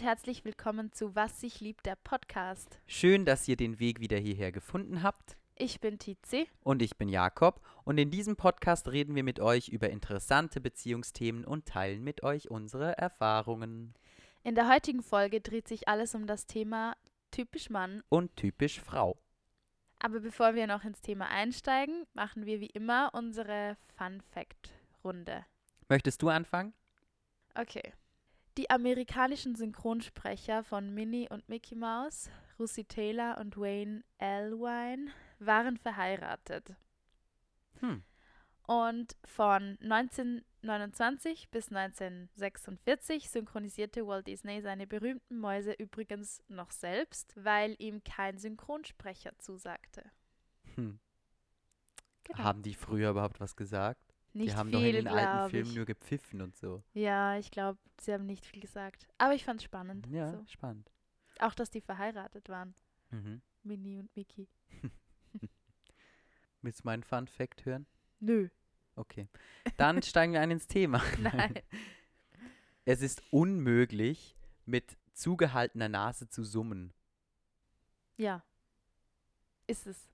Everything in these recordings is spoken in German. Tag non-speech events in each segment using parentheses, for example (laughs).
und herzlich willkommen zu Was sich liebt, der Podcast. Schön, dass ihr den Weg wieder hierher gefunden habt. Ich bin Tizi. Und ich bin Jakob. Und in diesem Podcast reden wir mit euch über interessante Beziehungsthemen und teilen mit euch unsere Erfahrungen. In der heutigen Folge dreht sich alles um das Thema typisch Mann und typisch Frau. Aber bevor wir noch ins Thema einsteigen, machen wir wie immer unsere Fun Fact Runde. Möchtest du anfangen? Okay. Die amerikanischen Synchronsprecher von Minnie und Mickey Mouse, Russi Taylor und Wayne Elwine, waren verheiratet. Hm. Und von 1929 bis 1946 synchronisierte Walt Disney seine berühmten Mäuse übrigens noch selbst, weil ihm kein Synchronsprecher zusagte. Hm. Genau. Haben die früher überhaupt was gesagt? Nicht die haben viel, doch in den alten ich. Filmen nur gepfiffen und so. Ja, ich glaube, sie haben nicht viel gesagt. Aber ich fand es spannend. Ja, so. spannend. Auch, dass die verheiratet waren. Mhm. Minnie und Mickey. (laughs) Willst du meinen Fun Fact hören? Nö. Okay. Dann (laughs) steigen wir ein ins Thema. Nein. (laughs) Es ist unmöglich, mit zugehaltener Nase zu summen. Ja. Ist es.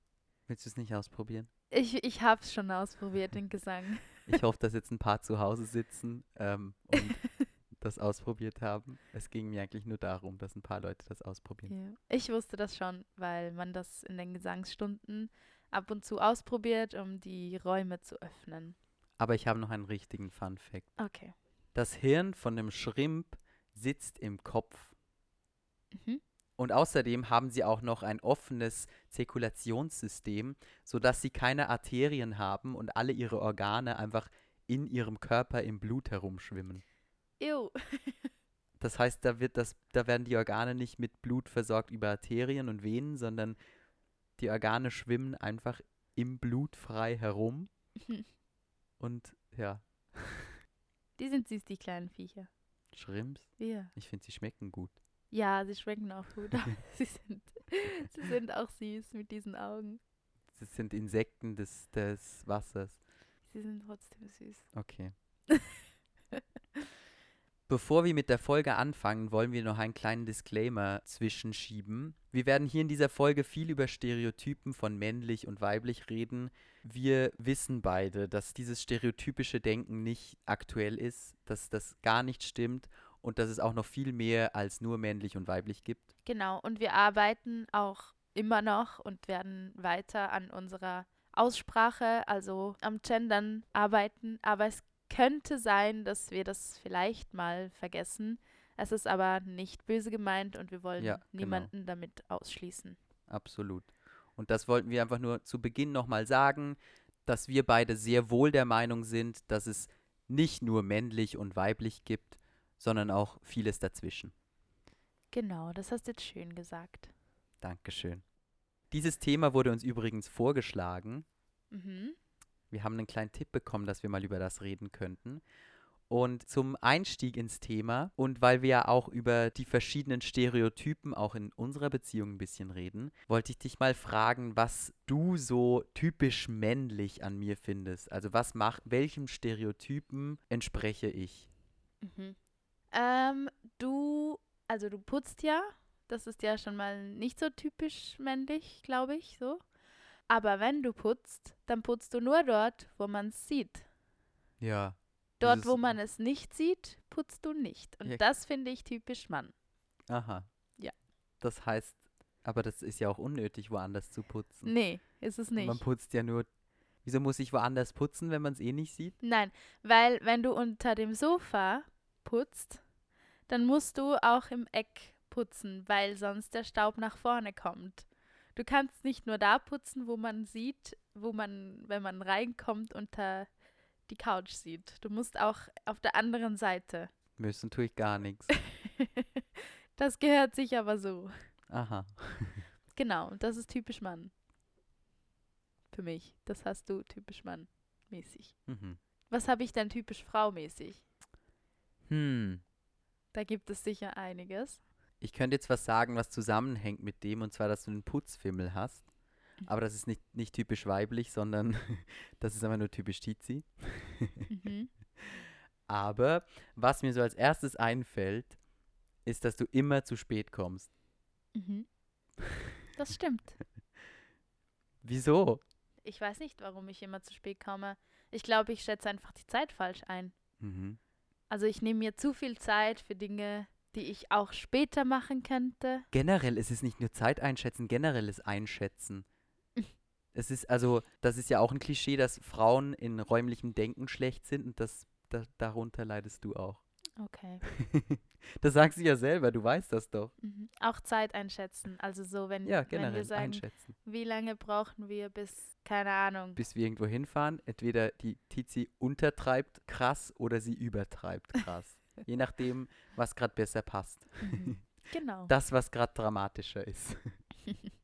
Willst du es nicht ausprobieren? Ich, ich habe es schon ausprobiert, den Gesang. Ich hoffe, dass jetzt ein paar zu Hause sitzen ähm, und (laughs) das ausprobiert haben. Es ging mir eigentlich nur darum, dass ein paar Leute das ausprobieren. Ja. Ich wusste das schon, weil man das in den Gesangsstunden ab und zu ausprobiert, um die Räume zu öffnen. Aber ich habe noch einen richtigen Fun Fact. Okay. Das Hirn von einem Schrimp sitzt im Kopf. Mhm. Und außerdem haben sie auch noch ein offenes Zirkulationssystem, sodass sie keine Arterien haben und alle ihre Organe einfach in ihrem Körper im Blut herumschwimmen. Ew. (laughs) Das heißt, da, wird das, da werden die Organe nicht mit Blut versorgt über Arterien und Venen, sondern die Organe schwimmen einfach im Blut frei herum. (laughs) Und ja. Die sind süß, die kleinen Viecher. Schrimps? Ja. Ich finde, sie schmecken gut. Ja, sie schmecken auch gut. (laughs) (laughs) sie, sind, sie sind auch süß mit diesen Augen. Das sind Insekten des, des Wassers. Sie sind trotzdem süß. Okay. (laughs) Bevor wir mit der Folge anfangen, wollen wir noch einen kleinen Disclaimer zwischenschieben. Wir werden hier in dieser Folge viel über Stereotypen von männlich und weiblich reden. Wir wissen beide, dass dieses stereotypische Denken nicht aktuell ist, dass das gar nicht stimmt und dass es auch noch viel mehr als nur männlich und weiblich gibt. Genau, und wir arbeiten auch immer noch und werden weiter an unserer Aussprache, also am Gendern arbeiten, aber es könnte sein, dass wir das vielleicht mal vergessen. Es ist aber nicht böse gemeint und wir wollen Ja, genau. niemanden damit ausschließen. Absolut. Und das wollten wir einfach nur zu Beginn nochmal sagen, dass wir beide sehr wohl der Meinung sind, dass es nicht nur männlich und weiblich gibt, sondern auch vieles dazwischen. Genau, das hast du jetzt schön gesagt. Dankeschön. Dieses Thema wurde uns übrigens vorgeschlagen. Mhm. Wir haben einen kleinen Tipp bekommen, dass wir mal über das reden könnten. Und zum Einstieg ins Thema und weil wir ja auch über die verschiedenen Stereotypen auch in unserer Beziehung ein bisschen reden, wollte ich dich mal fragen, was du so typisch männlich an mir findest. Also was mach, welchem Stereotypen entspreche ich? Mhm. Ähm, du, also du putzt ja. Das ist ja schon mal nicht so typisch männlich, glaube ich, so. Aber wenn du putzt, dann putzt du nur dort, wo man es sieht. Ja. Dort, wo man es nicht sieht, putzt du nicht. Und Ja. das finde ich typisch Mann. Aha. Ja. Das heißt, aber das ist ja auch unnötig, woanders zu putzen. Nee, ist es nicht. Man putzt ja nur. Wieso muss ich woanders putzen, wenn man es eh nicht sieht? Nein, weil wenn du unter dem Sofa putzt, dann musst du auch im Eck putzen, weil sonst der Staub nach vorne kommt. Du kannst nicht nur da putzen, wo man sieht, wo man, wenn man reinkommt, unter die Couch sieht. Du musst auch auf der anderen Seite. Müssen tue ich gar nichts. (laughs) das gehört sich aber so. Aha. (laughs) Genau, das ist typisch Mann. Für mich. Das hast du typisch Mann mäßig. Mhm. Was habe ich denn typisch Frau mäßig? Hm. Da gibt es sicher einiges. Ich könnte jetzt was sagen, was zusammenhängt mit dem, und zwar, dass du einen Putzfimmel hast. Aber das ist nicht, nicht typisch weiblich, sondern (laughs) das ist einfach nur typisch Tizi. Mhm. (laughs) Aber was mir so als erstes einfällt, ist, dass du immer zu spät kommst. Mhm. (laughs) Das stimmt. Wieso? Ich weiß nicht, warum ich immer zu spät komme. Ich glaube, ich schätze einfach die Zeit falsch ein. Mhm. Also ich nehme mir zu viel Zeit für Dinge, die ich auch später machen könnte. Generell ist es nicht nur Zeit einschätzen, generelles Einschätzen. (laughs) es ist also, das ist ja auch ein Klischee, dass Frauen in räumlichem Denken schlecht sind und das, da, darunter leidest du auch. Okay. (laughs) das sagst du ja selber, du weißt das doch. Mhm. Auch Zeit einschätzen. Also so, wenn, Ja, wenn wir sagen, einschätzen. wie lange brauchen wir bis, keine Ahnung. Bis wir irgendwo hinfahren, entweder die Tizi untertreibt krass oder sie übertreibt krass. (laughs) Je nachdem, was gerade besser passt. Mhm. (laughs) Genau. Das, was gerade dramatischer ist. (laughs)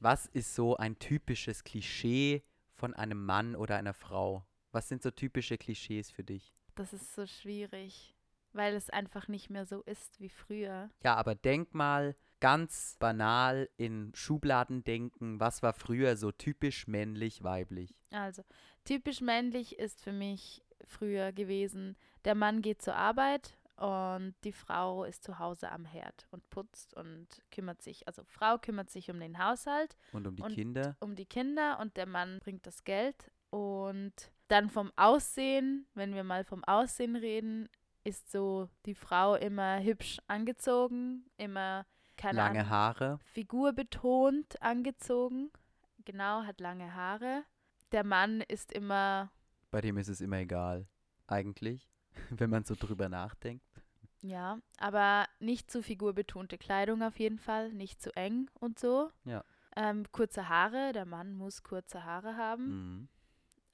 Was ist so ein typisches Klischee von einem Mann oder einer Frau? Was sind so typische Klischees für dich? Das ist so schwierig, weil es einfach nicht mehr so ist wie früher. Ja, aber denk mal ganz banal in Schubladen denken, was war früher so typisch männlich, weiblich? Also, typisch männlich ist für mich früher gewesen, der Mann geht zur Arbeit und die Frau ist zu Hause am Herd und putzt und kümmert sich, also Frau kümmert sich um den Haushalt, Und um die Und- Kinder? um die Kinder und der Mann bringt das Geld und dann vom Aussehen, wenn wir mal vom Aussehen reden, ist so die Frau immer hübsch angezogen, immer keine Lange Ahnung, Haare? figurbetont angezogen. Genau, hat lange Haare. Der Mann ist immer, Bei dem ist es immer egal. Eigentlich, (laughs) wenn man so drüber nachdenkt. ja, aber nicht zu figurbetonte Kleidung auf jeden Fall, nicht zu eng und so. Ja. Ähm, kurze Haare, der Mann muss kurze Haare haben. Mhm.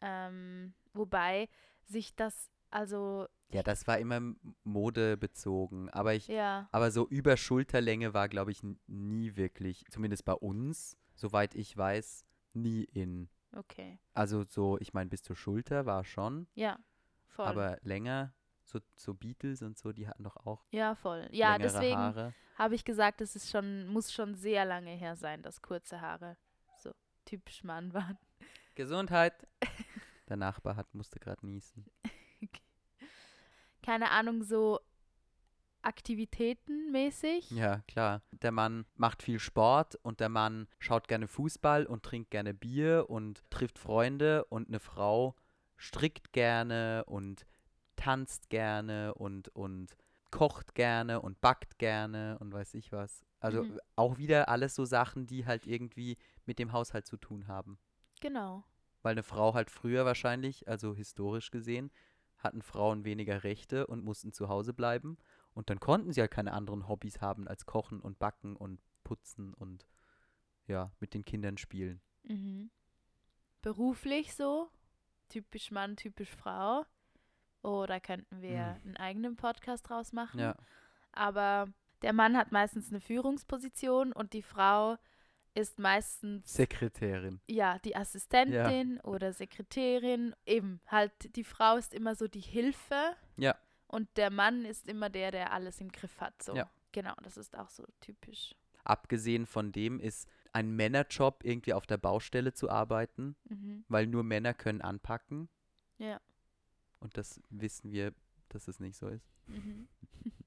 Ähm, wobei sich das, also, Ja, das war immer modebezogen. Aber ich, ja, aber so über Schulterlänge war, glaube ich, nie wirklich, zumindest bei uns, soweit ich weiß, nie in. okay. Also so, ich meine, bis zur Schulter war schon, Ja, voll. aber länger, so, so Beatles und so, die hatten doch auch ja, voll. Ja, deswegen habe ich gesagt, es ist schon, muss schon sehr lange her sein, dass kurze Haare so typisch Mann waren. Gesundheit. Der Nachbar hat, musste gerade niesen. (laughs) Keine Ahnung, so aktivitätenmäßig. Ja, klar. Der Mann macht viel Sport und der Mann schaut gerne Fußball und trinkt gerne Bier und trifft Freunde und eine Frau strickt gerne und tanzt gerne und, und kocht gerne und backt gerne und weiß ich was. Also Mhm. auch wieder alles so Sachen, die halt irgendwie mit dem Haushalt zu tun haben. Genau. Weil eine Frau halt früher wahrscheinlich, also historisch gesehen, hatten Frauen weniger Rechte und mussten zu Hause bleiben. Und dann konnten sie halt keine anderen Hobbys haben als Kochen und Backen und Putzen und ja, mit den Kindern spielen. Mhm. Beruflich so, typisch Mann, typisch Frau. Oh, da könnten wir Mhm. einen eigenen Podcast draus machen. Ja, Aber der Mann hat meistens eine Führungsposition und die Frau ist meistens Sekretärin. ja die Assistentin oder Sekretärin. Eben, halt, die Frau ist immer so die Hilfe. Ja. Und der Mann ist immer der, der alles im Griff hat. So. Ja. Genau, das ist auch so typisch. Abgesehen von dem ist ein Männerjob, irgendwie auf der Baustelle zu arbeiten, Mhm. weil nur Männer können anpacken. Ja. Und das wissen wir, dass es nicht so ist. Mhm. (laughs)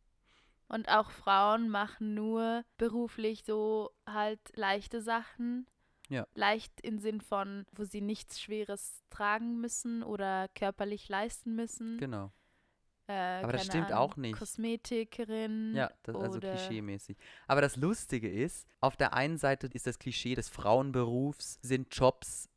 Und auch Frauen machen nur beruflich so halt leichte Sachen. Ja. Leicht im Sinn von, wo sie nichts Schweres tragen müssen oder körperlich leisten müssen. Genau. Äh, Aber das stimmt Ahnung, auch nicht. Kosmetikerin. Ja, das also oder- klischee-mäßig. Aber das Lustige ist, auf der einen Seite ist das Klischee des Frauenberufs, sind Jobs,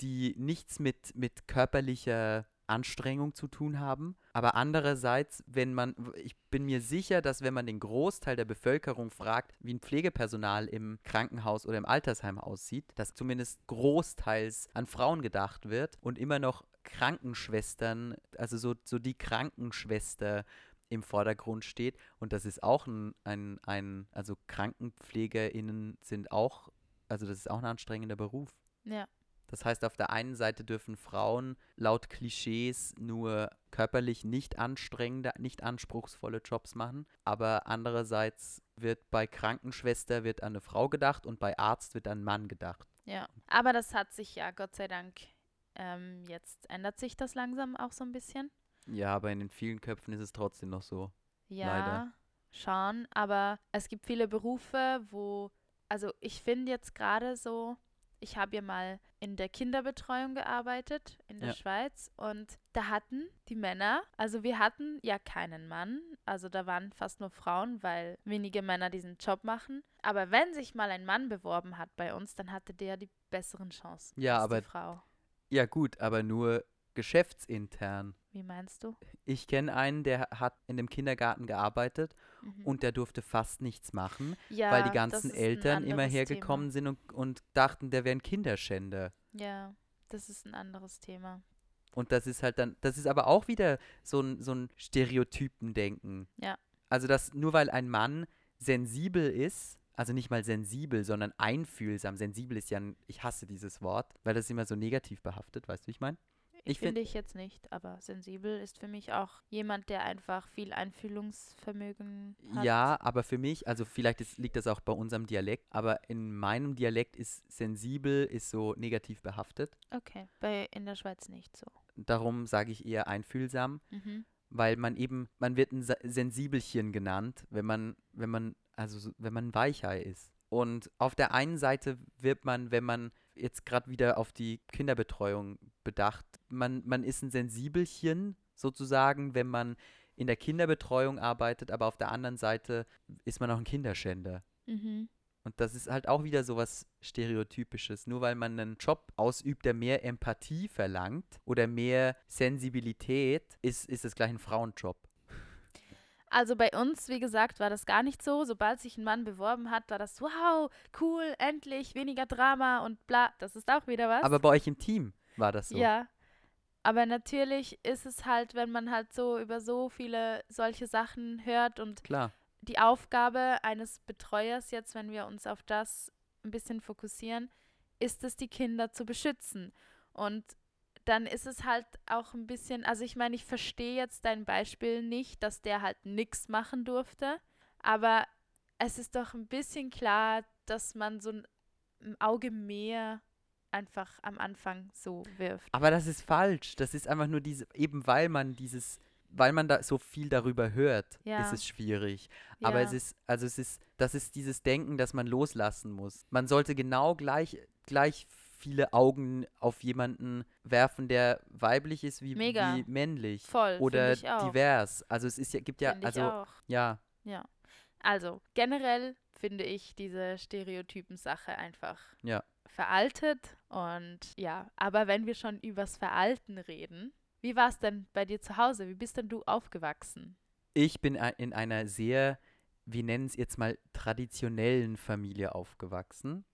die nichts mit, mit körperlicher Anstrengung zu tun haben. Aber andererseits, wenn man, ich bin mir sicher, dass wenn man den Großteil der Bevölkerung fragt, wie ein Pflegepersonal im Krankenhaus oder im Altersheim aussieht, dass zumindest großteils an Frauen gedacht wird und immer noch Krankenschwestern, also so, so die Krankenschwester im Vordergrund steht. Und das ist auch ein, ein, ein, also KrankenpflegerInnen sind auch, also das ist auch ein anstrengender Beruf. Ja. Das heißt, auf der einen Seite dürfen Frauen laut Klischees nur körperlich nicht anstrengende, nicht anspruchsvolle Jobs machen, aber andererseits wird bei Krankenschwester wird an eine Frau gedacht und bei Arzt wird an einen Mann gedacht. Ja. Aber das hat sich ja, Gott sei Dank, ähm, jetzt ändert sich das langsam auch so ein bisschen. Ja, aber in den vielen Köpfen ist es trotzdem noch so. Ja, Leider. schauen. Aber es gibt viele Berufe, wo, also ich finde jetzt gerade so, ich habe ja mal in der Kinderbetreuung gearbeitet in der Ja. Schweiz und da hatten die Männer, also wir hatten ja keinen Mann, also da waren fast nur Frauen, weil wenige Männer diesen Job machen. Aber wenn sich mal ein Mann beworben hat bei uns, dann hatte der die besseren Chancen Ja, als aber- die Frau. Ja gut, aber nur geschäftsintern. Wie meinst du? Ich kenne einen, der hat in dem Kindergarten gearbeitet Mhm. und der durfte fast nichts machen, ja, weil die ganzen Eltern immer hergekommen sind und, und dachten, der wäre ein Kinderschänder. Thema. Ja, das ist ein anderes Thema. Und das ist halt dann, das ist aber auch wieder so ein, so ein Stereotypendenken. Ja. Also, dass nur weil ein Mann sensibel ist, also nicht mal sensibel, sondern einfühlsam. Sensibel ist ja ein, ich hasse dieses Wort, weil das immer so negativ behaftet, weißt du, wie ich meine? Ich find- Finde ich jetzt nicht, aber sensibel ist für mich auch jemand, der einfach viel Einfühlungsvermögen hat. Ja, aber für mich, also vielleicht ist, liegt das auch bei unserem Dialekt, aber in meinem Dialekt ist sensibel, ist so negativ behaftet. Okay, bei in der Schweiz nicht so. Darum sage ich eher einfühlsam. Mhm. weil man eben, man wird ein Sensibelchen genannt, wenn man, wenn man, also so, wenn man ein Weichei ist. Und auf der einen Seite wird man, wenn man jetzt gerade wieder auf die Kinderbetreuung bedacht, man, man ist ein Sensibelchen sozusagen, wenn man in der Kinderbetreuung arbeitet, aber auf der anderen Seite ist man auch ein Kinderschänder. Mhm. Und das ist halt auch wieder so was Stereotypisches. Nur weil man einen Job ausübt, der mehr Empathie verlangt oder mehr Sensibilität, ist, ist es gleich ein Frauenjob. Also bei uns, wie gesagt, war das gar nicht so. Sobald sich ein Mann beworben hat, war das wow, cool, endlich, weniger Drama und bla. Das ist auch wieder was. Aber bei euch im Team war das so. Ja. Aber natürlich ist es halt, wenn man halt so über so viele solche Sachen hört und Klar. die Aufgabe eines Betreuers jetzt, wenn wir uns auf das ein bisschen fokussieren, ist es, die Kinder zu beschützen. Und dann ist es halt auch ein bisschen, also ich meine, ich verstehe jetzt dein Beispiel nicht, dass der halt nichts machen durfte, aber es ist doch ein bisschen klar, dass man so ein ein Auge mehr einfach am Anfang so wirft. Aber das ist falsch. Das ist einfach nur diese, eben weil man dieses, weil man da so viel darüber hört, Ja. ist es schwierig. Aber Ja. es ist, also es ist, das ist dieses Denken, das man loslassen muss. Man sollte genau gleich, gleich viele Augen auf jemanden werfen, der weiblich ist wie, wie männlich. Voll, Oder divers. Also es ist ja, gibt ja, Find also auch. ja, Also generell finde ich diese Stereotypen-Sache einfach Ja. Veraltet. Und ja, aber wenn wir schon übers Veralten reden, wie war es denn bei dir zu Hause? Wie bist denn du aufgewachsen? ich bin in einer sehr, wir nennen es jetzt mal traditionellen Familie aufgewachsen.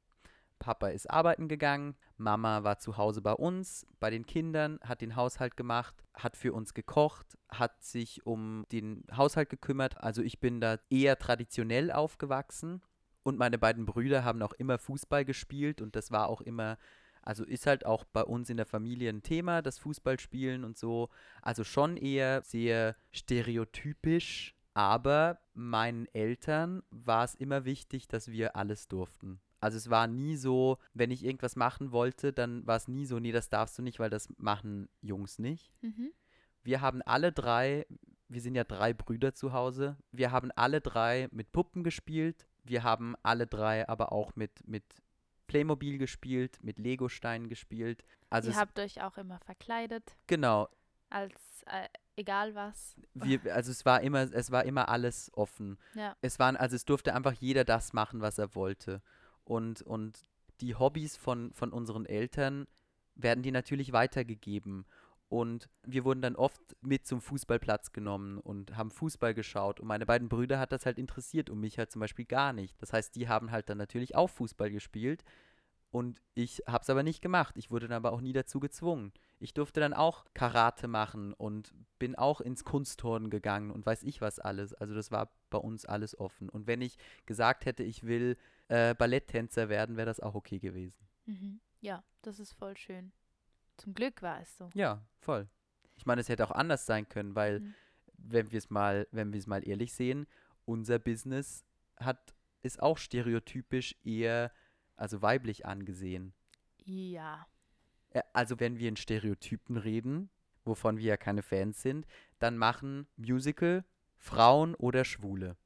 Papa ist arbeiten gegangen, Mama war zu Hause bei uns, bei den Kindern, hat den Haushalt gemacht, hat für uns gekocht, hat sich um den Haushalt gekümmert. Also ich bin da eher traditionell aufgewachsen und meine beiden Brüder haben auch immer Fußball gespielt und das war auch immer, also ist halt auch bei uns in der Familie ein Thema, das Fußballspielen und so. Also schon eher sehr stereotypisch, aber meinen Eltern war es immer wichtig, dass wir alles durften. Also es war nie so, wenn ich irgendwas machen wollte, dann war es nie so, nee, das darfst du nicht, weil das machen Jungs nicht. Mhm. Wir haben alle drei, wir sind ja drei Brüder zu Hause, wir haben alle drei mit Puppen gespielt, wir haben alle drei aber auch mit, mit Playmobil gespielt, mit Legosteinen gespielt. Also Ihr habt euch auch immer verkleidet, genau, als äh, egal was. wir, (laughs) also es war immer, es war immer alles offen. Ja. Es waren, also es durfte einfach jeder das machen, was er wollte. Und, und die Hobbys von, von unseren Eltern werden die natürlich weitergegeben. Und wir wurden dann oft mit zum Fußballplatz genommen und haben Fußball geschaut. Und meine beiden Brüder hat das halt interessiert und mich halt zum Beispiel gar nicht. Das heißt, die haben halt dann natürlich auch Fußball gespielt. Und ich habe es aber nicht gemacht. Ich wurde dann aber auch nie dazu gezwungen. Ich durfte dann auch Karate machen und bin auch ins Kunstturnen gegangen und weiß ich was alles. Also das war bei uns alles offen. Und wenn ich gesagt hätte, ich will äh, Balletttänzer werden, wäre das auch okay gewesen. Mhm. Ja, das ist voll schön. Zum Glück war es so. Ja, voll. Ich meine, es hätte auch anders sein können, weil Mhm. wenn wir es mal, wenn wir es mal ehrlich sehen, unser Business hat ist auch stereotypisch eher also weiblich angesehen. Ja. Äh, Also wenn wir in Stereotypen reden, wovon wir ja keine Fans sind, dann machen Musical Frauen oder Schwule.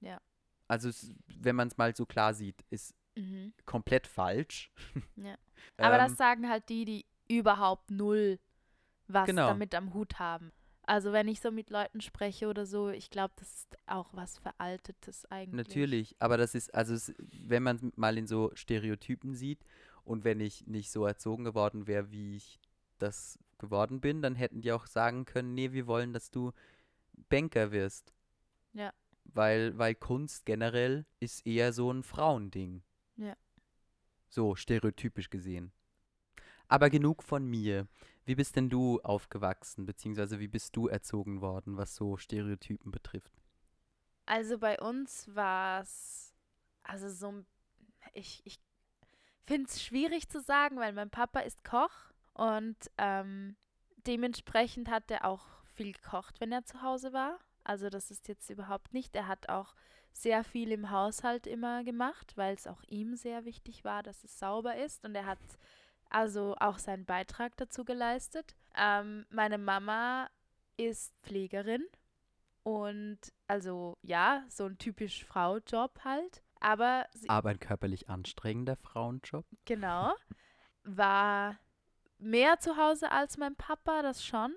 Ja. Also es, wenn man es mal so klar sieht, ist Mhm. komplett falsch. Ja. (laughs) Aber Ähm, das sagen halt die, die überhaupt null was Genau. damit am Hut haben. Also wenn ich so mit Leuten spreche oder so, ich glaube, das ist auch was Veraltetes eigentlich. Natürlich, aber das ist, also es, wenn man es mal in so Stereotypen sieht und wenn ich nicht so erzogen geworden wäre, wie ich das geworden bin, dann hätten die auch sagen können, nee, wir wollen, dass du Banker wirst. Ja. Weil, weil Kunst generell ist eher so ein Frauending. Ja. So, stereotypisch gesehen. Aber genug von mir. Wie bist denn du aufgewachsen, beziehungsweise wie bist du erzogen worden, was so Stereotypen betrifft? Also bei uns war es, also so, ich, ich finde es schwierig zu sagen, weil mein Papa ist Koch und ähm, dementsprechend hat er auch viel gekocht, wenn er zu Hause war. Also das ist jetzt überhaupt nicht. Er hat auch sehr viel im Haushalt immer gemacht, weil es auch ihm sehr wichtig war, dass es sauber ist. Und er hat also auch seinen Beitrag dazu geleistet. Ähm, meine Mama ist Pflegerin und also ja, so ein typisch Frau-Job halt. Aber sie, Aber ein körperlich anstrengender Frauenjob? genau, war mehr zu Hause als mein Papa, das schon.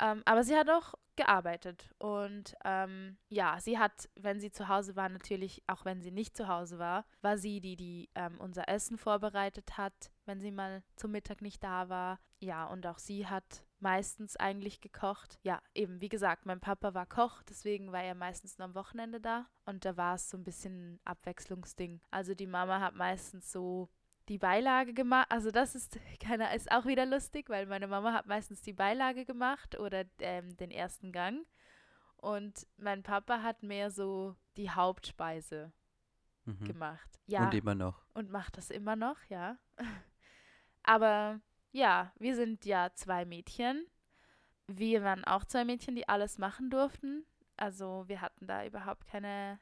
Ähm, aber sie hat auch gearbeitet. Und ähm, ja, sie hat, wenn sie zu Hause war, natürlich, auch wenn sie nicht zu Hause war, war sie die, die ähm, unser Essen vorbereitet hat, wenn sie mal zum Mittag nicht da war. Ja, und auch sie hat meistens eigentlich gekocht. Ja, eben, wie gesagt, mein Papa war Koch, deswegen war er meistens nur am Wochenende da. Und da war es so ein bisschen ein Abwechslungsding. Also die Mama hat meistens so die Beilage gemacht. Also das ist, (laughs) keine, ist auch wieder lustig, weil meine Mama hat meistens die Beilage gemacht oder ähm, den ersten Gang. Und mein Papa hat mehr so die Hauptspeise Mhm. gemacht. Ja, Und immer noch. und macht das immer noch, ja. (laughs) Aber ja, wir sind ja zwei Mädchen. Wir waren auch zwei Mädchen, die alles machen durften. Also wir hatten da überhaupt keine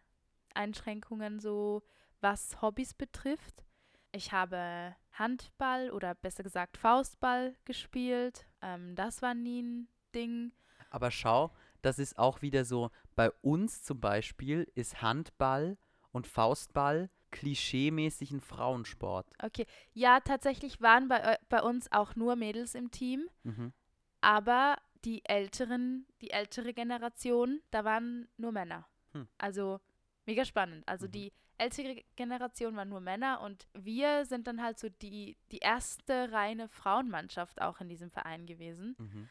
Einschränkungen so, was Hobbys betrifft. Ich habe Handball oder besser gesagt Faustball gespielt. Ähm, das war nie ein Ding. Aber schau, das ist auch wieder so, bei uns zum Beispiel ist Handball und Faustball klischeemäßig ein Frauensport. Okay, ja, tatsächlich waren bei, eu- bei uns auch nur Mädels im Team. Mhm. Aber die älteren, die ältere Generation, da waren nur Männer. Hm. Also mega spannend. Also Mhm. die ältere Generation waren nur Männer und wir sind dann halt so die, die erste reine Frauenmannschaft auch in diesem Verein gewesen. Mhm.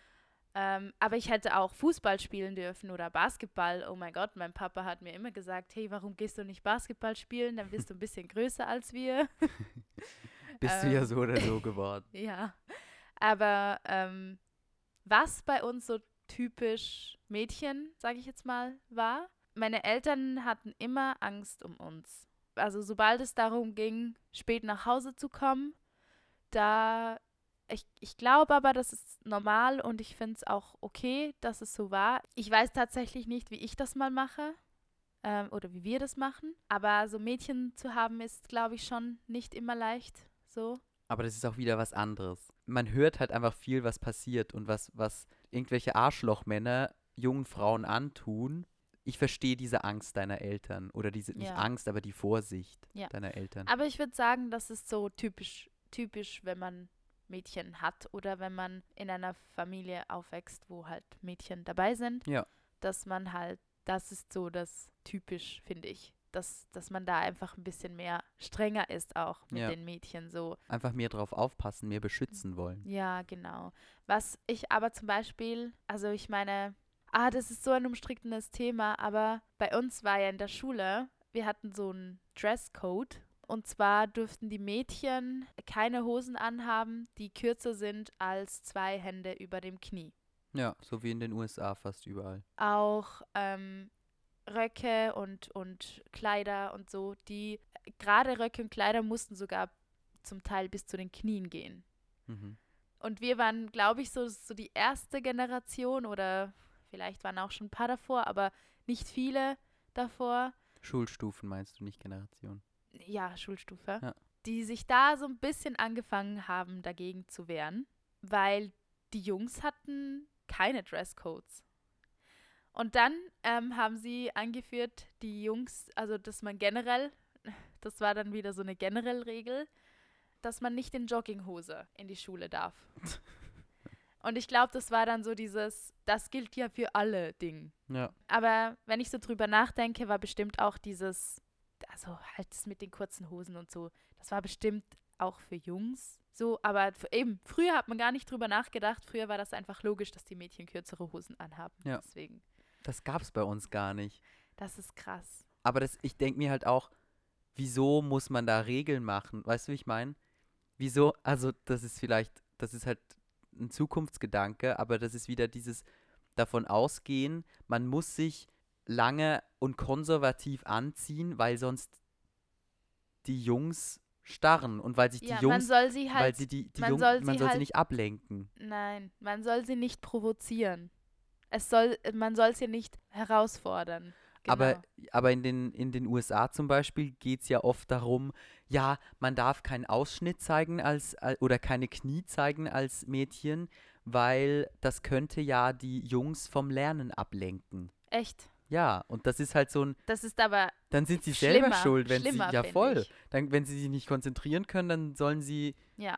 Ähm, aber ich hätte auch Fußball spielen dürfen oder Basketball. Oh mein Gott, mein Papa hat mir immer gesagt, hey, warum gehst du nicht Basketball spielen? Dann bist du ein bisschen größer als wir. (laughs) Bist du ja Ähm. so oder so geworden. (laughs) Ja, aber ähm, was bei uns so typisch Mädchen, sage ich jetzt mal, war, meine Eltern hatten immer Angst um uns. Also sobald es darum ging, spät nach Hause zu kommen, da, ich, ich glaube aber, das ist normal und ich finde es auch okay, dass es so war. Ich weiß tatsächlich nicht, wie ich das mal mache ähm, oder wie wir das machen, aber so Mädchen zu haben ist, glaube ich, schon nicht immer leicht. So. Aber das ist auch wieder was anderes. Man hört halt einfach viel, was passiert und was, was irgendwelche Arschlochmänner jungen Frauen antun. Ich verstehe diese Angst deiner Eltern oder diese, nicht Ja. Angst, aber die Vorsicht Ja. deiner Eltern. Aber ich würde sagen, das ist so typisch, typisch, wenn man Mädchen hat oder wenn man in einer Familie aufwächst, wo halt Mädchen dabei sind. Ja. Dass man halt, das ist so das typisch, finde ich. Dass, dass man da einfach ein bisschen mehr strenger ist auch mit Ja. den Mädchen so. Einfach mehr drauf aufpassen, mehr beschützen wollen. Ja, genau. Was ich aber zum Beispiel, also ich meine, ah, das ist so ein umstrittenes Thema, aber bei uns war ja in der Schule, wir hatten so einen Dresscode. Und zwar durften die Mädchen keine Hosen anhaben, die kürzer sind als zwei Hände über dem Knie. Ja, so wie in den USA fast überall. Auch ähm, Röcke und, und Kleider und so, die, gerade Röcke und Kleider mussten sogar zum Teil bis zu den Knien gehen. Mhm. Und wir waren, glaube ich, so, so die erste Generation oder vielleicht waren auch schon ein paar davor, aber nicht viele davor. Schulstufen meinst du, nicht Generation. Ja, Schulstufe. Ja. Die sich da so ein bisschen angefangen haben, dagegen zu wehren, weil die Jungs hatten keine Dresscodes. Und dann ähm, haben sie angeführt, die Jungs, also dass man generell, (laughs) das war dann wieder so eine generelle Regel, dass man nicht in Jogginghose in die Schule darf. (laughs) Und ich glaube, das war dann so dieses, das gilt ja für alle Ding. Ja. Aber wenn ich so drüber nachdenke, war bestimmt auch dieses, also halt das mit den kurzen Hosen und so, das war bestimmt auch für Jungs so, aber eben, früher hat man gar nicht drüber nachgedacht. Früher war das einfach logisch, dass die Mädchen kürzere Hosen anhaben. Ja. Deswegen, Das gab es bei uns gar nicht. das ist krass. Aber das, ich denke mir halt auch, wieso muss man da Regeln machen? Weißt du, wie ich meine? Wieso, also das ist vielleicht, das ist halt ein Zukunftsgedanke, aber das ist wieder dieses davon ausgehen, man muss sich lange und konservativ anziehen, weil sonst die Jungs starren und weil sich die ja, man Jungs, soll sie weil halt, sie die, die man Jungs, soll man sie soll sie halt- nicht ablenken. nein, man soll sie nicht provozieren. Es soll, man soll sie nicht herausfordern. Genau. Aber, aber in, den, in den USA zum Beispiel geht es ja oft darum, ja, man darf keinen Ausschnitt zeigen als, al- oder keine Knie zeigen als Mädchen, weil das könnte ja die Jungs vom Lernen ablenken. Echt. Ja, und das ist halt so ein, Das ist aber dann sind sie selber schuld, wenn sie, ja voll, ich. dann, wenn sie sich nicht konzentrieren können, dann sollen sie ja.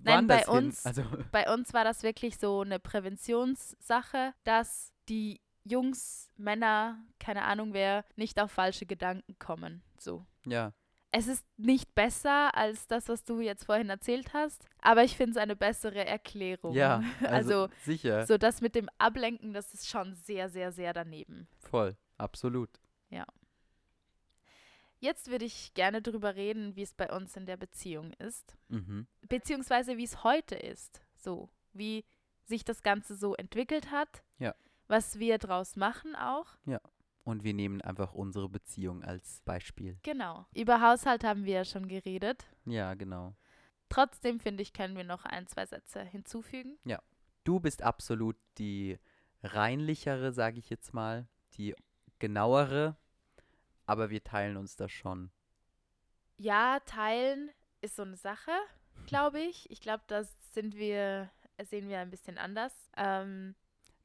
Nein, bei uns- Also, (laughs) bei uns war das wirklich so eine Präventionssache, dass die Jungs, Männer, keine Ahnung wer, nicht auf falsche Gedanken kommen. So. ja, Es ist nicht besser als das, was du jetzt vorhin erzählt hast, aber ich finde es eine bessere Erklärung. ja, (laughs) also, Also, sicher, so das mit dem Ablenken, das ist schon sehr, sehr, sehr daneben. voll, absolut. Jetzt würde ich gerne drüber reden, wie es bei uns in der Beziehung ist. Mhm. beziehungsweise wie es heute ist, so wie sich das Ganze so entwickelt hat, Ja. was wir draus machen auch. Und wir nehmen einfach unsere Beziehung als Beispiel. Genau. Über Haushalt haben wir ja schon geredet. Ja, genau. Trotzdem finde ich, können wir noch ein, zwei Sätze hinzufügen. Du bist absolut die reinlichere, sage ich jetzt mal, die genauere, aber wir teilen uns das schon. Ja, teilen ist so eine Sache, (laughs) glaube ich. Ich glaube, das sind wir, sehen wir ein bisschen anders. Ähm,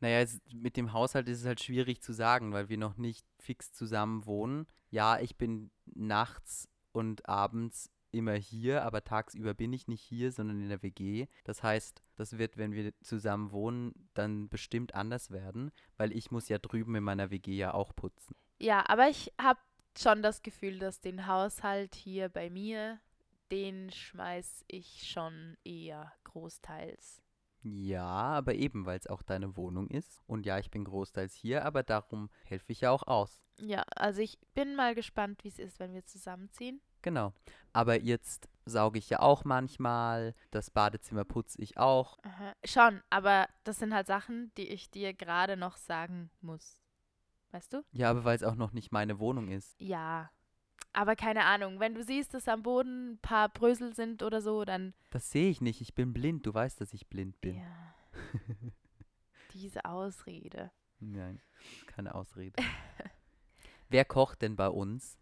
Naja, es, mit dem Haushalt ist es halt schwierig zu sagen, weil wir noch nicht fix zusammen wohnen. Ja, ich bin nachts und abends immer hier, aber tagsüber bin ich nicht hier, sondern in der WG. Das heißt, das wird, wenn wir zusammen wohnen, dann bestimmt anders werden, weil ich muss ja drüben in meiner WG ja auch putzen. ja, aber ich habe schon das Gefühl, dass den Haushalt hier bei mir, den schmeiß ich schon eher großteils. Ja, aber eben, weil es auch deine Wohnung ist. Und ja, ich bin großteils hier, aber darum helfe ich ja auch aus. Ja, also ich bin mal gespannt, wie es ist, wenn wir zusammenziehen. Genau. Aber jetzt sauge ich ja auch manchmal, das Badezimmer putze ich auch. Aha. Schon, aber das sind halt Sachen, die ich dir gerade noch sagen muss. Weißt du? Ja, aber weil es auch noch nicht meine Wohnung ist. Ja. Aber keine Ahnung, wenn du siehst, dass am Boden ein paar Brösel sind oder so, dann. Das sehe ich nicht, ich bin blind. Du weißt, dass ich blind bin. Ja. (laughs) Diese Ausrede. Nein, keine Ausrede. (laughs) Wer kocht denn bei uns?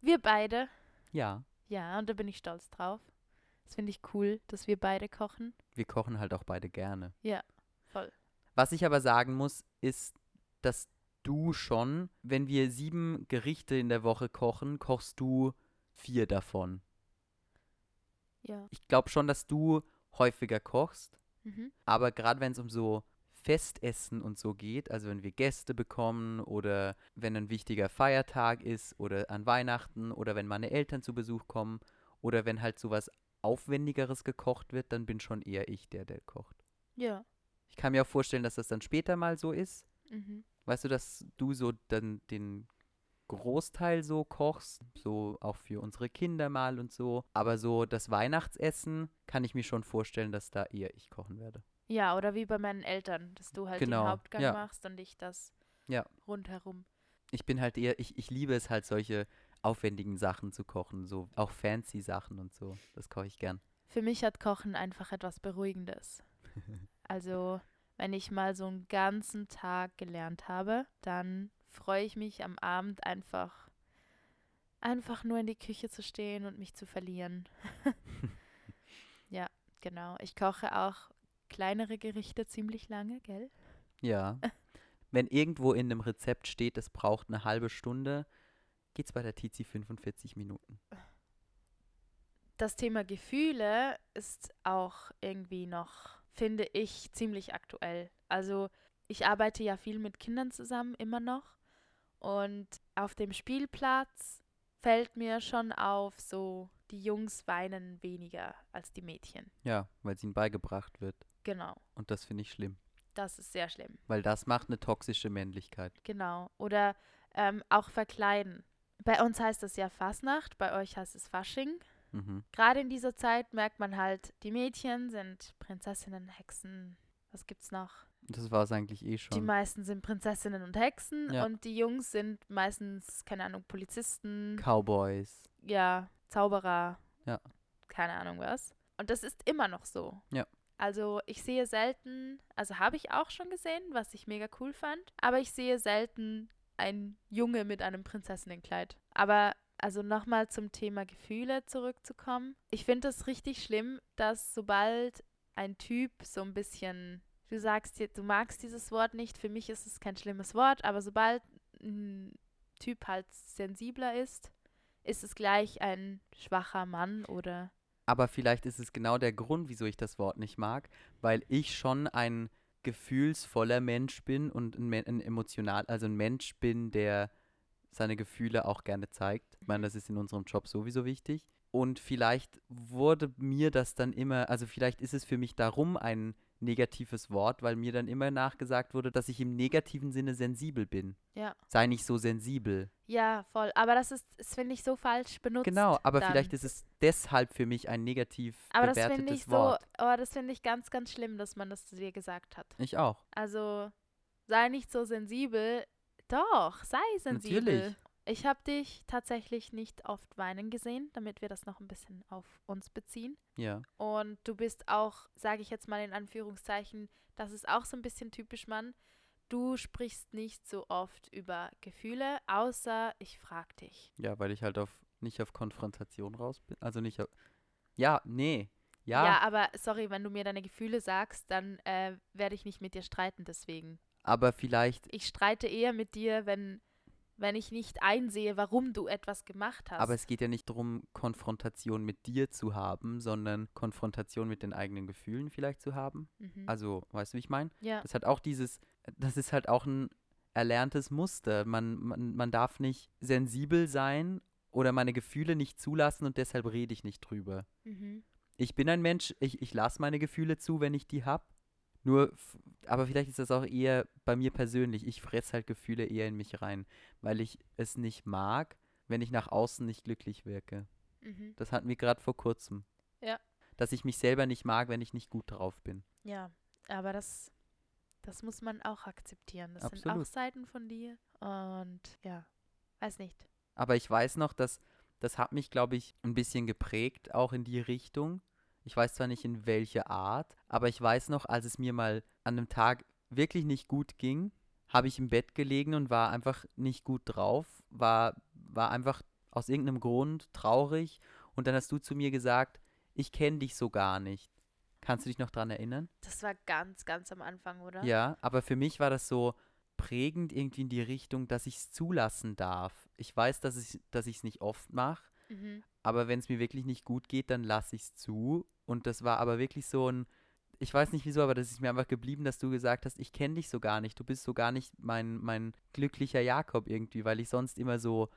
Wir beide. Ja, Ja, und da bin ich stolz drauf. Das finde ich cool, dass wir beide kochen. wir kochen halt auch beide gerne. Ja, voll. Was ich aber sagen muss, ist, dass du schon, wenn wir sieben Gerichte in der Woche kochen, kochst du vier davon. Ja. Ich glaube schon, dass du häufiger kochst, Mhm. aber gerade wenn es um so Festessen und so geht, also wenn wir Gäste bekommen oder wenn ein wichtiger Feiertag ist oder an Weihnachten oder wenn meine Eltern zu Besuch kommen oder wenn halt sowas Aufwendigeres gekocht wird, dann bin schon eher ich der, der kocht. Ja. Ich kann mir auch vorstellen, dass das dann später mal so ist. Mhm. Weißt du, dass du so dann den Großteil so kochst, so auch für unsere Kinder mal und so. Aber so das Weihnachtsessen kann ich mir schon vorstellen, dass da eher ich kochen werde. Ja, oder wie bei meinen Eltern, dass du halt Genau, den Hauptgang ja. machst und ich das Ja. rundherum. Ich bin halt eher, ich, ich liebe es halt, solche aufwendigen Sachen zu kochen, so auch fancy Sachen und so. Das koche ich gern. Für mich hat Kochen einfach etwas Beruhigendes. (laughs) Also, wenn ich mal so einen ganzen Tag gelernt habe, dann freue ich mich am Abend einfach, einfach nur in die Küche zu stehen und mich zu verlieren. (laughs) ja, genau. Ich koche auch kleinere Gerichte ziemlich lange, gell? Ja. (laughs) wenn irgendwo in einem Rezept steht, es braucht eine halbe Stunde, geht es bei der Tizi 45 Minuten. Das Thema Gefühle ist auch irgendwie noch, finde ich, ziemlich aktuell. Also ich arbeite ja viel mit Kindern zusammen, immer noch. Und auf dem Spielplatz fällt mir schon auf, so die Jungs weinen weniger als die Mädchen. Ja, weil es ihnen beigebracht wird. Genau, Und das finde ich schlimm. das ist sehr schlimm. Weil das macht eine toxische Männlichkeit. Genau. Oder ähm, auch verkleiden. Bei uns heißt das ja Fasnacht, bei euch heißt es Fasching. Mhm. Gerade in dieser Zeit merkt man halt, die Mädchen sind Prinzessinnen, Hexen. Was gibt's noch? Das war es eigentlich eh Die schon. meisten sind Prinzessinnen und Hexen Ja. und die Jungs sind meistens, keine Ahnung, Polizisten, Cowboys. ja, Zauberer, Ja. keine Ahnung was. Und das ist immer noch so. Ja. Also ich sehe selten, also habe ich auch schon gesehen, was ich mega cool fand, aber ich sehe selten ein Junge mit einem Prinzessinnenkleid. Aber also nochmal zum Thema Gefühle zurückzukommen. Ich finde es richtig schlimm, dass sobald ein Typ so ein bisschen, du sagst, du magst dieses Wort nicht, für mich ist es kein schlimmes Wort, aber sobald ein Typ halt sensibler ist, ist es gleich ein schwacher Mann oder Aber vielleicht ist es genau der Grund, wieso ich das Wort nicht mag, weil ich schon ein gefühlsvoller Mensch bin und ein, ein emotional, also ein Mensch bin, der seine Gefühle auch gerne zeigt. Ich meine, das ist in unserem Job sowieso wichtig. Und vielleicht wurde mir das dann immer, also vielleicht ist es für mich darum ein negatives Wort, weil mir dann immer nachgesagt wurde, dass ich im negativen Sinne sensibel bin. Ja. Sei nicht so sensibel. Ja, voll. Aber das ist, das finde ich so falsch benutzt. Genau, aber dann. vielleicht ist es deshalb für mich ein negativ Aber das bewertetes finde ich so, Wort. oh, das finde ich ganz, ganz schlimm, dass man das zu dir gesagt hat. Ich auch. Also sei nicht so sensibel. Doch, sei sensibel. Natürlich. Ich habe dich tatsächlich nicht oft weinen gesehen, damit wir das noch ein bisschen auf uns beziehen. Ja. Und du bist auch, sage ich jetzt mal in Anführungszeichen, das ist auch so ein bisschen typisch Mann. Du sprichst nicht so oft über Gefühle, außer ich frag dich. Ja, weil ich halt auf nicht auf Konfrontation raus bin. Also nicht auf. Ja, nee. Ja. Ja, aber sorry, wenn du mir deine Gefühle sagst, dann äh, werde ich nicht mit dir streiten deswegen. aber vielleicht. Ich streite eher mit dir, wenn, wenn ich nicht einsehe, warum du etwas gemacht hast. Aber es geht ja nicht darum, Konfrontation mit dir zu haben, sondern Konfrontation mit den eigenen Gefühlen vielleicht zu haben. mhm. Also, weißt du, wie ich meine? ja, Das hat auch dieses, das ist halt auch ein erlerntes Muster. Man, man, man darf nicht sensibel sein oder meine Gefühle nicht zulassen und deshalb rede ich nicht drüber. mhm. Ich bin ein Mensch, ich, ich lasse meine Gefühle zu, wenn ich die habe. Nur, aber vielleicht ist das auch eher bei mir persönlich. Ich fresse halt Gefühle eher in mich rein, weil ich es nicht mag, wenn ich nach außen nicht glücklich wirke. Mhm. Das hatten wir gerade vor kurzem. Ja. Dass ich mich selber nicht mag, wenn ich nicht gut drauf bin. ja, aber das, das muss man auch akzeptieren. Das sind auch Absolut. Seiten von dir. Und ja, weiß nicht. Aber ich weiß noch, dass das hat mich, glaube ich, ein bisschen geprägt, auch in die Richtung. Ich weiß zwar nicht in welche Art, aber ich weiß noch, als es mir mal an einem Tag wirklich nicht gut ging, habe ich im Bett gelegen und war einfach nicht gut drauf, war, war einfach aus irgendeinem Grund traurig und dann hast du zu mir gesagt, ich kenne dich so gar nicht. Kannst du dich noch dran erinnern? Das war ganz, ganz am Anfang, oder? Ja, aber für mich war das so prägend irgendwie in die Richtung, dass ich es zulassen darf. Ich weiß, dass ich dass ich es nicht oft mache, Mhm. aber wenn es mir wirklich nicht gut geht, dann lasse ich es zu. Und das war aber wirklich so ein, ich weiß nicht wieso, aber das ist mir einfach geblieben, dass du gesagt hast, ich kenne dich so gar nicht. Du bist so gar nicht mein, mein glücklicher Jakob irgendwie, weil ich sonst immer so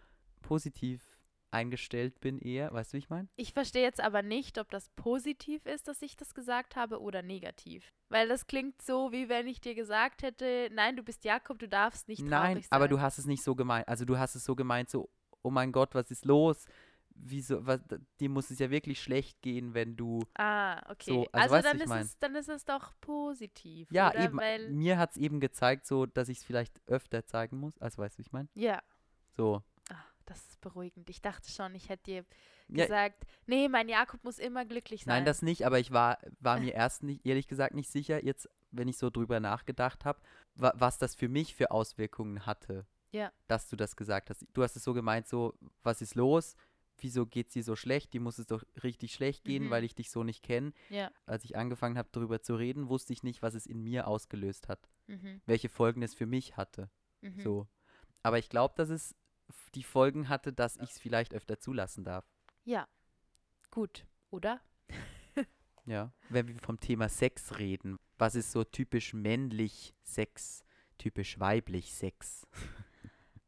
positiv eingestellt bin eher. Weißt du, wie ich meine? Ich verstehe jetzt aber nicht, ob das positiv ist, dass ich das gesagt habe oder negativ. Weil das klingt so, wie wenn ich dir gesagt hätte, nein, du bist Jakob, du darfst nicht traurig Nein, sein. aber du hast es nicht so gemeint. Also du hast es so gemeint, so, oh mein Gott, was ist los? Wieso, was, dir muss es ja wirklich schlecht gehen, wenn du. Ah, okay. So, also also dann, ist mein? es, dann ist es doch positiv. Ja, oder? eben. Weil, Mir hat es eben gezeigt, so, dass ich es vielleicht öfter zeigen muss. Also weißt du, wie ich meine? ja, So. ah, das ist beruhigend. Ich dachte schon, ich hätte dir Ja, gesagt, nee, mein Jakob muss immer glücklich sein. Nein, das nicht, aber ich war, war (laughs) mir erst nicht, ehrlich gesagt nicht sicher, jetzt, wenn ich so drüber nachgedacht habe, wa was das für mich für Auswirkungen hatte. Ja. Dass du das gesagt hast. Du hast es so gemeint, so, was ist los? Wieso geht's dir so schlecht? Die muss es doch richtig schlecht gehen, Mhm. weil ich dich so nicht kenne. Ja. Als ich angefangen habe, darüber zu reden, wusste ich nicht, was es in mir ausgelöst hat, Mhm. welche Folgen es für mich hatte. Mhm. So. Aber ich glaube, dass es die Folgen hatte, dass ich es vielleicht öfter zulassen darf. Ja. Gut, oder? (laughs) Ja. Wenn wir vom Thema Sex reden, was ist so typisch männlich Sex, typisch weiblich Sex? (laughs)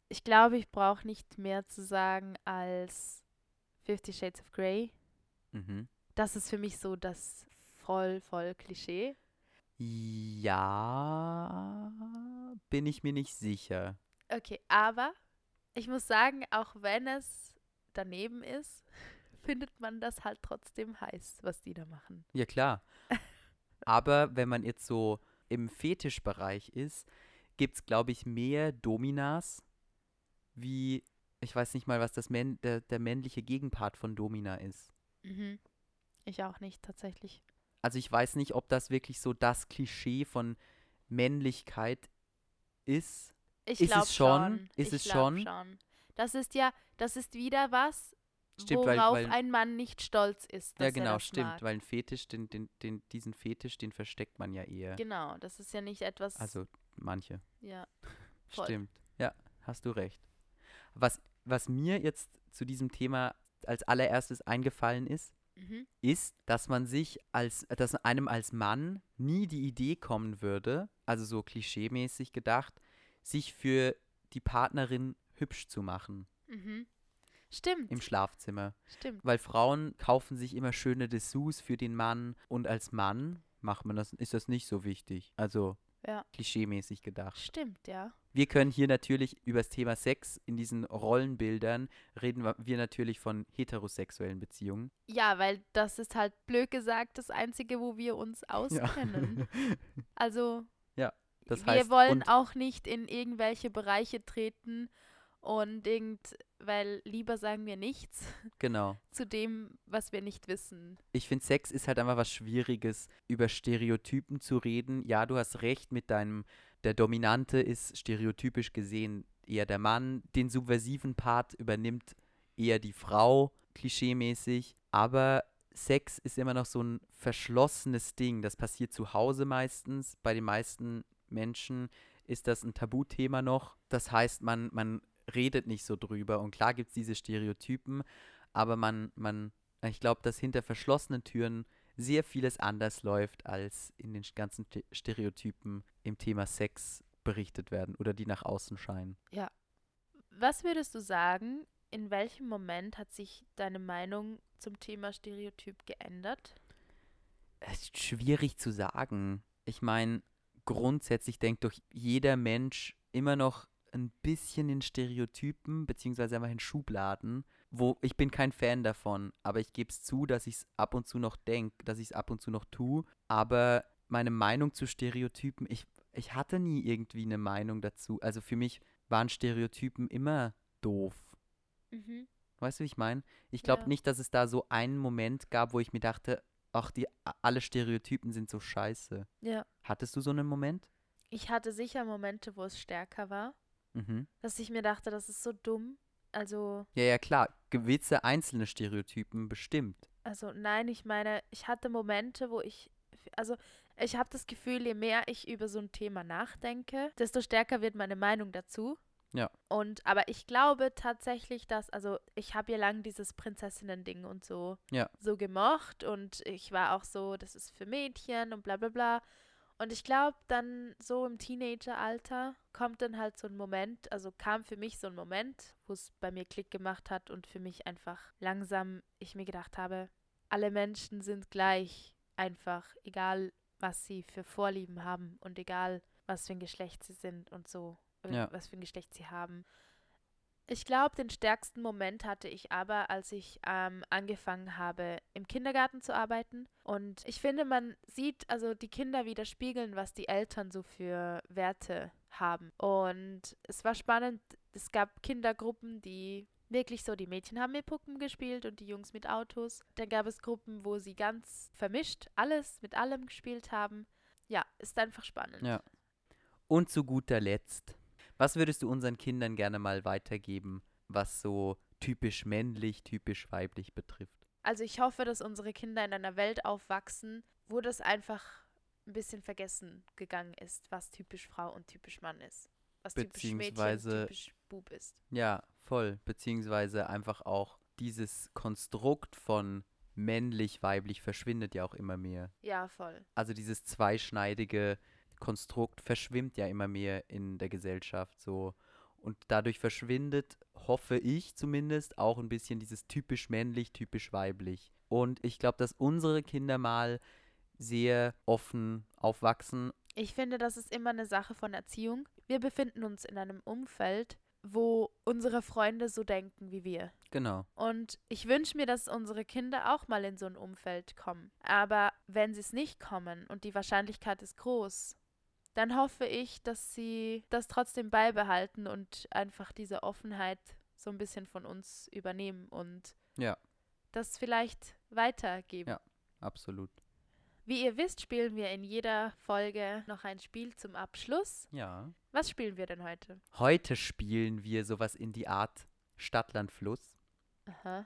Ich glaube, ich brauche nicht mehr zu sagen als Fifty Shades of Grey. Mhm. Das ist für mich so das voll, voll Klischee. Ja, bin ich mir nicht sicher. Okay, aber ich muss sagen, auch wenn es daneben ist, (laughs) findet man das halt trotzdem heiß, was die da machen. Ja, klar. (laughs) Aber wenn man jetzt so im Fetischbereich ist, gibt es, glaube ich, mehr Dominas wie, ich weiß nicht mal, was das Män der, der männliche Gegenpart von Domina ist. Mhm. Ich auch nicht, tatsächlich. Also ich weiß nicht, ob das wirklich so das Klischee von Männlichkeit ist. Ich Ist glaube es schon? Ist ich es glaub schon? Das ist ja, das ist wieder was, Stimmt, weil- worauf weil- ein Mann nicht stolz ist. Ja, genau, das stimmt. Mag. Weil ein Fetisch, den, den, den, diesen Fetisch, den versteckt man ja eher. Genau, das ist ja nicht etwas. Also manche. ja. (laughs) Voll. Stimmt. Ja, hast du recht. Was, was mir jetzt zu diesem Thema als allererstes eingefallen ist, Mhm. ist, dass man sich als, dass einem als Mann nie die Idee kommen würde, also so klischeemäßig gedacht, sich für die Partnerin hübsch zu machen Mhm. Stimmt. im Schlafzimmer. Stimmt. Weil Frauen kaufen sich immer schöne Dessous für den Mann und als Mann macht man das, ist das nicht so wichtig. Also Ja. klischeemäßig gedacht. Stimmt, ja. Wir können hier natürlich über das Thema Sex in diesen Rollenbildern reden wir- wir natürlich von heterosexuellen Beziehungen. Ja, weil das ist halt blöd gesagt das Einzige, wo wir uns auskennen. (laughs) Also Das wir heißt, wollen und, auch nicht in irgendwelche Bereiche treten und irgend, weil lieber sagen wir nichts (laughs) genau. zu dem, was wir nicht wissen. Ich finde, Sex ist halt einfach was Schwieriges, über Stereotypen zu reden. Ja, du hast recht mit deinem, der Dominante ist stereotypisch gesehen eher der Mann. Den subversiven Part übernimmt eher die Frau, klischeemäßig. Aber Sex ist immer noch so ein verschlossenes Ding. Das passiert zu Hause meistens. Bei den meisten Menschen ist das ein Tabuthema noch. Das heißt, man, man redet nicht so drüber. Und klar gibt es diese Stereotypen, aber man, man, ich glaube, dass hinter verschlossenen Türen sehr vieles anders läuft, als in den ganzen Ste- Stereotypen im Thema Sex berichtet werden oder die nach außen scheinen. Was würdest du sagen, in welchem Moment hat sich deine Meinung zum Thema Stereotyp geändert? Es ist schwierig zu sagen. Ich meine, grundsätzlich denkt doch jeder Mensch immer noch ein bisschen in Stereotypen, beziehungsweise einfach in Schubladen, wo ich bin kein Fan davon, aber ich gebe es zu, dass ich es ab und zu noch denke, dass ich es ab und zu noch tue. Aber meine Meinung zu Stereotypen, ich, ich hatte nie irgendwie eine Meinung dazu. Also für mich waren Stereotypen immer doof. Mhm. Weißt du, wie ich meine? Ich glaube Ja. nicht, dass es da so einen Moment gab, wo ich mir dachte, ach, die alle Stereotypen sind so scheiße. Ja. Hattest du so einen Moment? Ich hatte sicher Momente, wo es stärker war, Mhm. dass ich mir dachte, das ist so dumm. Also, Ja, ja, klar. Gewisse einzelne Stereotypen bestimmt. also nein, ich meine, ich hatte Momente, wo ich, also ich habe das Gefühl, je mehr ich über so ein Thema nachdenke, desto stärker wird meine Meinung dazu. Ja. Und aber ich glaube tatsächlich, dass, also ich habe ja lang dieses Prinzessinnen-Ding und so, Ja. so gemocht und ich war auch so, das ist für Mädchen und bla bla bla. Und ich glaube, dann so im Teenageralter kommt dann halt so ein Moment, also kam für mich so ein Moment, wo es bei mir Klick gemacht hat und für mich einfach langsam ich mir gedacht habe, alle Menschen sind gleich, einfach, egal was sie für Vorlieben haben und egal was für ein Geschlecht sie sind und so, oder Ja. was für ein Geschlecht sie haben. Ich glaube, den stärksten Moment hatte ich aber, als ich ähm, angefangen habe, im Kindergarten zu arbeiten. Und ich finde, man sieht, also die Kinder widerspiegeln, was die Eltern so für Werte haben. Und es war spannend. Es gab Kindergruppen, die wirklich so, die Mädchen haben mit Puppen gespielt und die Jungs mit Autos. Dann gab es Gruppen, wo sie ganz vermischt alles mit allem gespielt haben. Ja, ist einfach spannend. Ja. Und zu guter Letzt, was würdest du unseren Kindern gerne mal weitergeben, was so typisch männlich, typisch weiblich betrifft. Also ich hoffe, dass unsere Kinder in einer Welt aufwachsen, wo das einfach ein bisschen vergessen gegangen ist, was typisch Frau und typisch Mann ist. Was typisch Mädchen typisch Bub ist. Ja, voll. Beziehungsweise einfach auch dieses Konstrukt von männlich, weiblich verschwindet ja auch immer mehr. Ja, voll. Also dieses zweischneidige Konstrukt verschwimmt ja immer mehr in der Gesellschaft so. Und dadurch verschwindet, hoffe ich zumindest, auch ein bisschen dieses typisch männlich, typisch weiblich. Und ich glaube, dass unsere Kinder mal sehr offen aufwachsen. Ich finde, das ist immer eine Sache von Erziehung. Wir befinden uns in einem Umfeld, wo unsere Freunde so denken wie wir. Genau. Und ich wünsche mir, dass unsere Kinder auch mal in so ein Umfeld kommen. Aber wenn sie es nicht kommen und die Wahrscheinlichkeit ist groß, dann hoffe ich, dass sie das trotzdem beibehalten und einfach diese Offenheit so ein bisschen von uns übernehmen und Ja. das vielleicht weitergeben. Ja. Absolut. Wie ihr wisst, spielen wir in jeder Folge noch ein Spiel zum Abschluss. Ja. Was spielen wir denn heute? Heute spielen wir sowas in die Art Stadtland Fluss. Aha.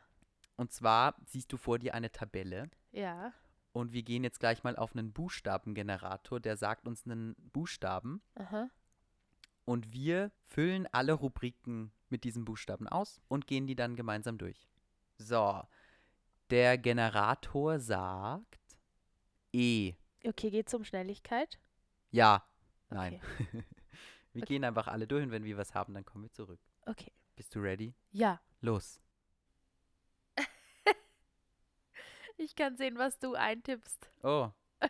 Und zwar siehst du vor dir eine Tabelle Ja. Und wir gehen jetzt gleich mal auf einen Buchstabengenerator, der sagt uns einen Buchstaben Aha. und wir füllen alle Rubriken mit diesem Buchstaben aus und gehen die dann gemeinsam durch. So, der Generator sagt E. Okay, geht's um Schnelligkeit? Ja, nein. Okay. (laughs) wir Okay. gehen einfach alle durch und wenn wir was haben, dann kommen wir zurück. Okay. Bist du ready? Ja. Los. Ich kann sehen, was du eintippst. Oh. (laughs)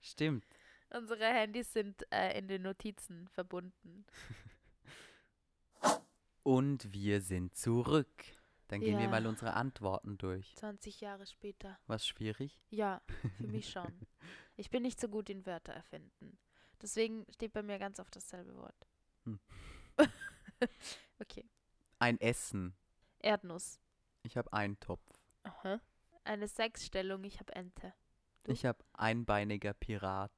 Stimmt. Unsere Handys sind äh, in den Notizen verbunden. (laughs) Und wir sind zurück. Dann gehen wir Ja. mal unsere Antworten durch. 20 Jahre später. Was schwierig? Ja, (laughs) für mich schon. Ich bin nicht so gut in Wörter erfinden. Deswegen steht bei mir ganz oft dasselbe Wort. Hm. okay. Ein Essen. Erdnuss. Ich habe einen Topf. Aha. Eine Sechsstellung, ich habe Ente. Du? Ich habe einbeiniger Pirat.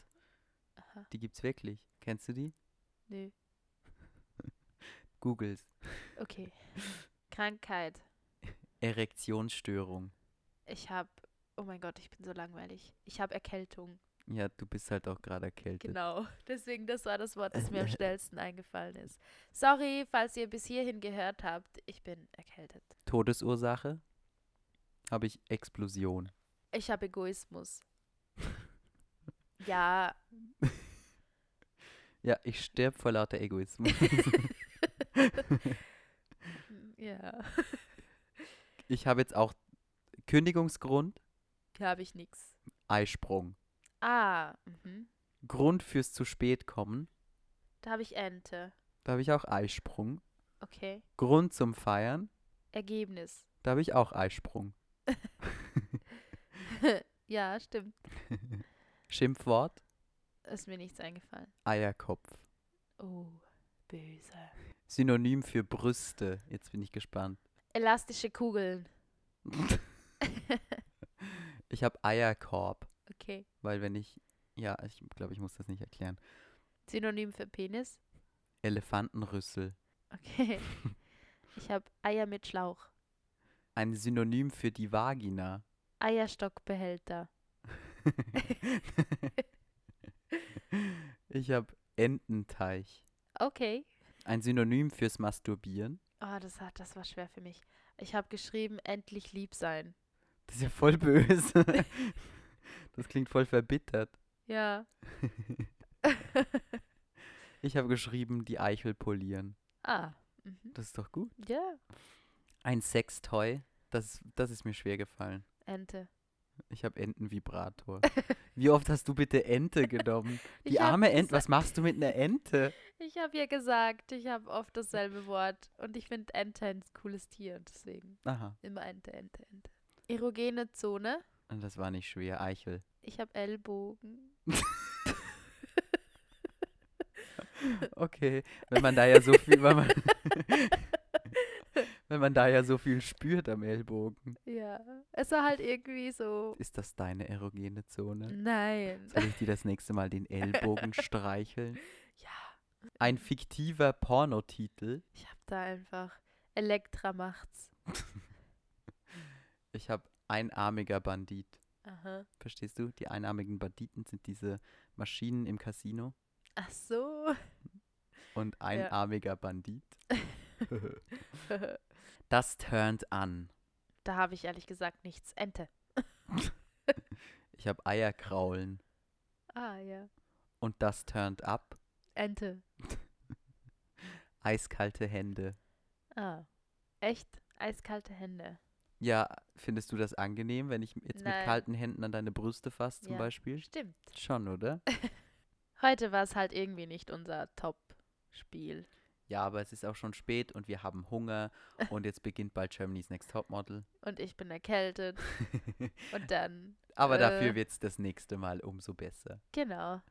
Aha. Die gibt's wirklich. Kennst du die? Nö. (laughs) Googles. Okay. Krankheit. Erektionsstörung. Ich habe. Oh mein Gott, ich bin so langweilig. Ich habe Erkältung. Ja, du bist halt auch gerade erkältet. Genau. (laughs) Deswegen, das war das Wort, das mir am (laughs) schnellsten eingefallen ist. Sorry, falls ihr bis hierhin gehört habt. Ich bin erkältet. Todesursache? Habe ich Explosion. Ich habe Egoismus. (laughs) ja, (laughs) Ja, ich sterb vor lauter Egoismus. (laughs) ja. ich habe jetzt auch Kündigungsgrund, Hier habe ich nichts. Eisprung. Ah, mhm. Grund fürs zu spät kommen, da habe ich Ente. da habe ich auch Eisprung. Okay. Grund zum Feiern, Ergebnis. da habe ich auch Eisprung. (laughs) ja, stimmt. Schimpfwort, Ist mir nichts eingefallen. Eierkopf. Oh, böse. Synonym für Brüste. Jetzt bin ich gespannt. Elastische Kugeln. (laughs) (laughs) Ich habe Eierkorb, Okay. weil wenn ich, ja, ich glaube, ich muss das nicht erklären. Synonym für Penis. Elefantenrüssel. Okay. Ich habe Eier mit Schlauch. Ein Synonym für die Vagina. Eierstockbehälter. (laughs) ich habe Ententeich. Okay. Ein Synonym fürs Masturbieren. Oh, das, hat, das war schwer für mich. Ich habe geschrieben, endlich lieb sein. Das ist ja voll böse. (laughs) das klingt voll verbittert. Ja. (laughs) Ich habe geschrieben, die Eichel polieren. ah. Mhm. Das ist doch gut. Ja. Ein Sextoy. Das, das ist mir schwer gefallen. Ente. Ich habe Entenvibrator. Wie oft hast du bitte Ente genommen? (laughs) Die arme Ente. Was machst du mit einer Ente? Ich habe ja gesagt, ich habe oft dasselbe Wort. Und ich finde Ente ein cooles Tier. und Deswegen Aha. immer Ente, Ente, Ente. Erogene Zone. Und das war nicht schwer. Eichel. Ich habe Ellbogen. (laughs) Okay. Wenn man da ja so viel, wenn man, (laughs) wenn man da ja so viel spürt am Ellbogen. Ja. Es war halt irgendwie so. Ist das deine erogene Zone? Nein. Soll ich dir das nächste Mal den (laughs) Ellbogen streicheln? Ja. Ein fiktiver Pornotitel. Ich habe da einfach Elektra macht's. (laughs) Ich habe einarmiger Bandit. Aha. Verstehst du? Die einarmigen Banditen sind diese Maschinen im Casino. Ach so. Und einarmiger Bandit. (laughs) das turnt an. da habe ich ehrlich gesagt nichts. Ente. (laughs) Ich habe Eierkraulen. Ah, ja. Und das turnt up. Ente. (laughs) Eiskalte Hände. Ah. Echt? Eiskalte Hände. Ja, findest du das angenehm, wenn ich jetzt mit Nein. kalten Händen an deine Brüste fasse zum Ja. Beispiel? Stimmt. Schon, oder? (laughs) Heute war es halt irgendwie nicht unser Top-Spiel. Ja, aber es ist auch schon spät und wir haben Hunger und jetzt beginnt bald Germany's Next Topmodel. (laughs) Und ich bin erkältet. Und dann, Aber dafür Äh. wird es das nächste Mal umso besser. genau.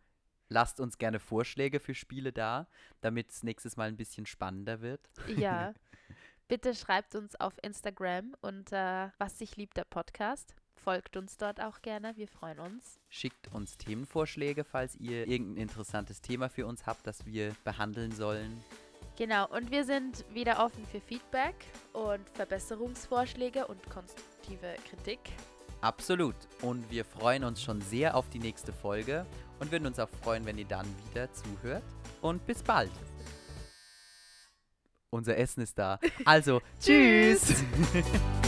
Lasst uns gerne Vorschläge für Spiele da, damit es nächstes Mal ein bisschen spannender wird. Ja. (laughs) Bitte schreibt uns auf Instagram unter Was sich liebt der Podcast. Folgt uns dort auch gerne. Wir freuen uns. Schickt uns Themenvorschläge, falls ihr irgendein interessantes Thema für uns habt, das wir behandeln sollen. Genau. Und wir sind wieder offen für Feedback und Verbesserungsvorschläge und konstruktive Kritik. Absolut. Und wir freuen uns schon sehr auf die nächste Folge und würden uns auch freuen, wenn ihr dann wieder zuhört. Und bis bald. Unser Essen ist da. (laughs) Also, tschüss. (laughs)